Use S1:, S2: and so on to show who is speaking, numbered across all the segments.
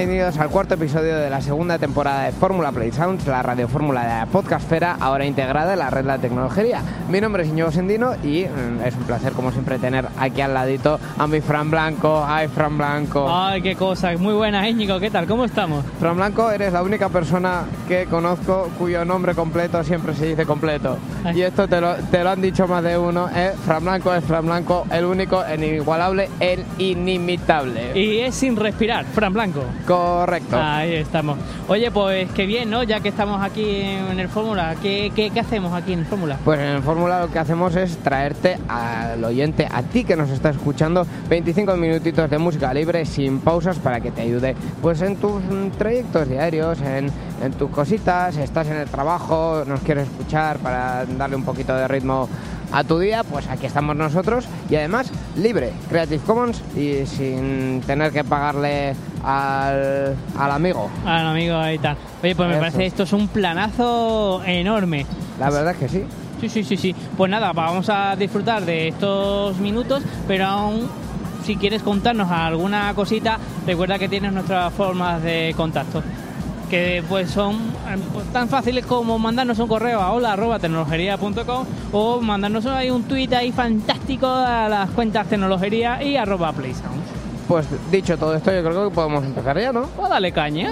S1: bienvenidos al cuarto episodio de la segunda temporada de Fórmula Play Sounds, la radiofórmula de la podcastfera, ahora integrada en la red de la tecnología. Mi nombre es Íñigo Sendino y mm, es un placer, como siempre, tener aquí al ladito a mi Fran Blanco. ¡Ay, Fran Blanco!
S2: Ay, qué cosa, muy buena, Íñigo, ¿qué tal? ¿Cómo estamos?
S1: Fran Blanco, eres la única persona que conozco cuyo nombre completo siempre se dice completo.
S2: Ay.
S1: Y esto te lo, te lo han dicho más de uno, es Fran Blanco, es Fran Blanco, el único, el inigualable, el inimitable.
S2: Y es sin respirar, Fran Blanco.
S1: Correcto.
S2: Ahí estamos. Oye, pues qué bien, ¿no? Ya que estamos aquí en el Fórmula, ¿qué, qué, qué hacemos aquí en el Fórmula?
S1: Pues en el Fórmula lo que hacemos es traerte al oyente, a ti que nos está escuchando, 25 minutitos de música libre sin pausas para que te ayude pues en tus mm, trayectos diarios, en, en tus cositas, estás en el trabajo, nos quieres escuchar para darle un poquito de ritmo a tu día, pues aquí estamos nosotros y además libre, Creative Commons y sin tener que pagarle al, al amigo.
S2: No, amigo, ahí está. Oye, pues me
S1: Eso.
S2: parece esto es un planazo enorme.
S1: La verdad es que sí.
S2: Sí, sí, sí, sí. Pues nada, vamos a disfrutar de estos minutos, pero aún si quieres contarnos alguna cosita, recuerda que tienes nuestras formas de contacto. Que pues son eh, pues, tan fáciles como mandarnos un correo a hola arroba tecnologería.com o mandarnos ahí un tweet ahí fantástico a las cuentas tecnologería y arroba playsound.
S1: Pues dicho todo esto, yo creo que podemos empezar ya, ¿no?
S2: Pues dale caña.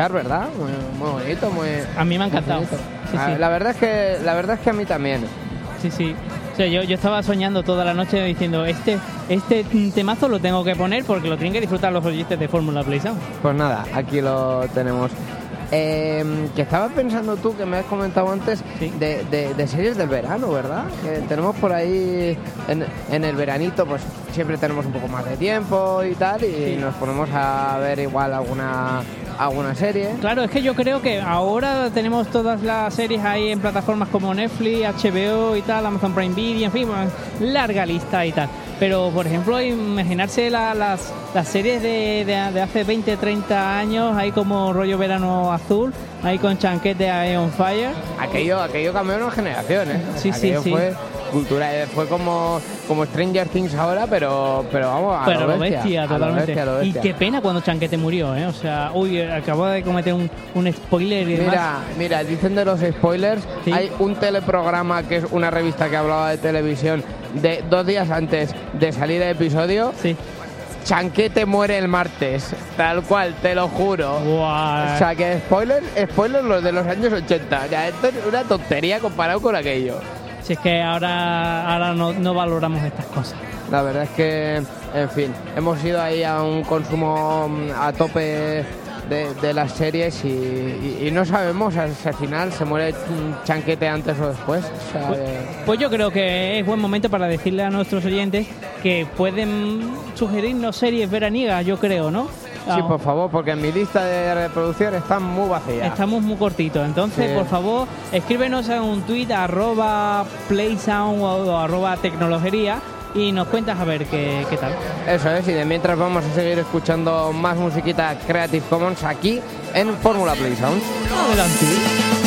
S1: Escuchar, ¿verdad? Muy, muy bonito, muy...
S2: A mí me ha encantado. Sí,
S1: Ah,
S2: sí.
S1: La verdad es que la verdad es que a mí también.
S2: Sí, sí. O sea, yo, yo estaba soñando toda la noche diciendo, este, este temazo lo tengo que poner porque lo tienen que disfrutar los oyentes de Fórmula Play Sound.
S1: Pues nada, aquí lo tenemos. Eh, que estabas pensando tú, que me has comentado antes,
S2: Sí.
S1: de, de- de series del verano, ¿verdad? Que tenemos por ahí, en, en el veranito, pues siempre tenemos un poco más de tiempo y tal, y
S2: Sí.
S1: nos ponemos a ver igual alguna, alguna serie.
S2: Claro, es que yo creo que ahora tenemos todas las series ahí en plataformas como Netflix, HBO y tal, Amazon Prime Video, en fin, larga lista y tal. Pero, por ejemplo, imaginarse la- las, las series de, de- de hace 20, 30 años, ahí como rollo verano azul, ahí con chanquete ahí on fire.
S1: Aquello, aquello cambió en generaciones.
S2: Sí, sí,
S1: aquello
S2: sí.
S1: fue cultura, eh, fue como, como Stranger Things ahora, pero, pero vamos, a
S2: Pero
S1: lo
S2: bestia,
S1: bestia, a lo
S2: totalmente.
S1: bestia,
S2: Y qué pena cuando Chanquete murió, ¿eh? O sea, uy, acabo de cometer un, un spoiler y demás.
S1: Mira, mira, dicen de los spoilers,
S2: Sí.
S1: hay un teleprograma que es una revista que hablaba de televisión de dos días antes de salir el episodio.
S2: Sí.
S1: Chanquete muere el martes, tal cual, te lo juro. O sea que spoilers, spoilers los de los años 80. Ya, esto es una tontería comparado con aquello.
S2: Si es que ahora, ahora no, no valoramos estas cosas.
S1: La verdad es que, en fin, hemos ido ahí a un consumo mm, a tope de, de las series y, y- y no sabemos si al final se muere mm, Chanquete antes o después. O sea,
S2: Pues, pues yo creo que es buen momento para decirle a nuestros oyentes que pueden sugerirnos series veraniegas, yo creo, ¿no?
S1: sí, por favor, porque en mi lista de reproducción están muy vacías.
S2: Estamos muy cortitos, entonces
S1: Sí.
S2: por favor escríbenos en un tweet arroba playsound o arroba tecnologería y nos cuentas a ver qué, qué tal.
S1: Eso es, y de mientras vamos a seguir escuchando más musiquita Creative Commons aquí en Fórmula Play Sound.
S2: Adelante.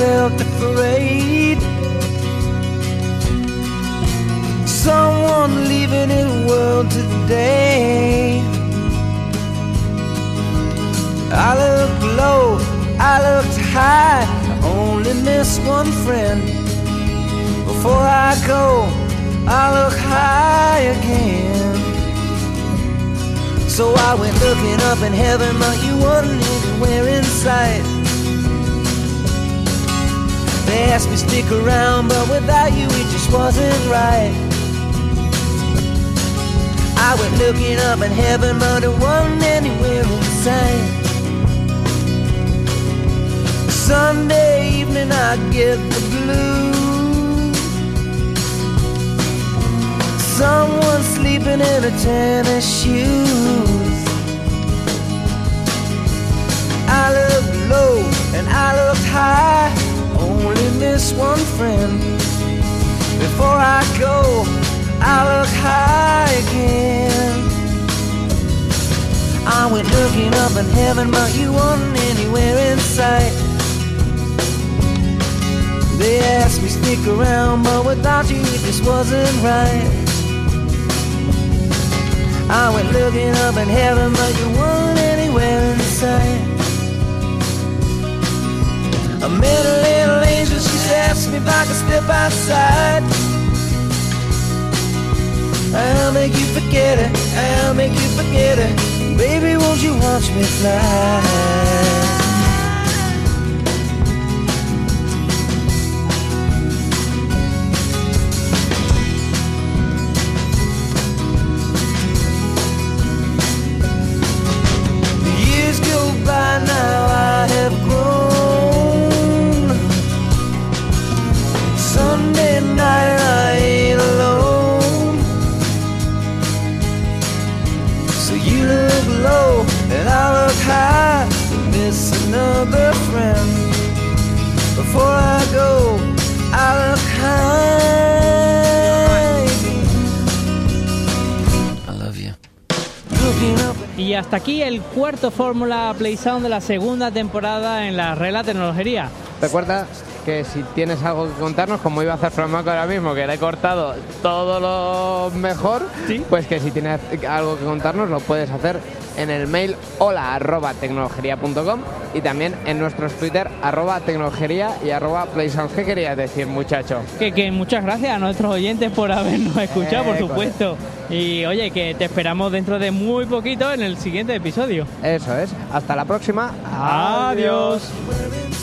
S3: Looked afraid. Someone leaving in the world today. I looked low, I looked high, I only miss one friend. Before I go, I look high again. So I went looking up in heaven, but you wasn't anywhere in sight. They asked me stick around, but without you it just wasn't right. I went looking up in heaven, but it wasn't anywhere in sight. Sunday evening I get the blues. Someone sleeping in a tennis shoes. I looked low and I looked high. Miss one friend. Before I go, I look high again. I went looking up in heaven, but you weren't anywhere in sight. They asked me stick around, but without you it just wasn't right. I went looking up in heaven, but you weren't anywhere in sight. I met a little angel, asked me if I could step outside. I'll make you forget it, I'll make you forget it. Baby, won't you watch me fly?
S2: Y hasta aquí el cuarto Fórmula Play Sound de la segunda temporada en la Regla Tecnología.
S1: Recuerda que si tienes algo que contarnos, como iba a hacer Franco ahora mismo, que le he cortado todo lo mejor,
S2: Sí.
S1: pues que si tienes algo que contarnos lo puedes hacer en el mail hola arroba tecnologería.com y también en nuestros Twitter arroba tecnologería y arroba playsound. ¿Qué querías decir, muchacho?
S2: Que, que muchas gracias a nuestros oyentes por habernos escuchado, por
S1: Eh,
S2: supuesto. Y oye, que te esperamos dentro de muy poquito en el siguiente episodio.
S1: Eso es. Hasta la próxima.
S2: Adiós.
S3: In